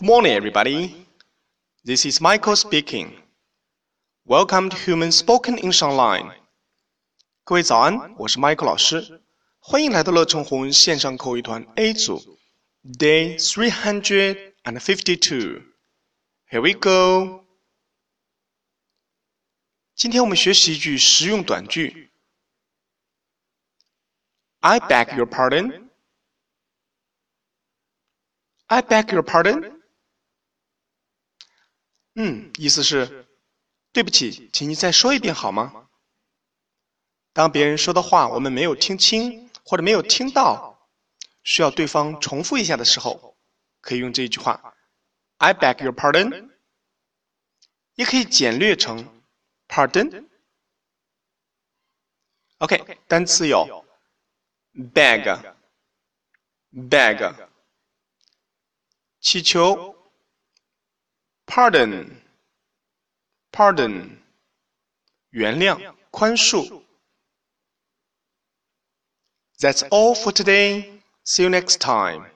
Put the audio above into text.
Good morning, everybody. This is Michael speaking. Welcome to Human Spoken English Online. 各位早安，我是 Michael 老师，欢迎来到乐成红线上口语团 A 组，Day three hundred and fifty-two. Here we go. 今天我们学习一句实用短句。I beg your pardon. I beg your pardon. 嗯，意思是对不起，请你再说一遍好吗？当别人说的话我们没有听清或者没有听到，需要对方重复一下的时候，可以用这一句话：I beg your pardon。也可以简略成 pardon。OK，单词有 beg、beg，祈求。Pardon, pardon，原谅、宽恕。That's all for today. See you next time.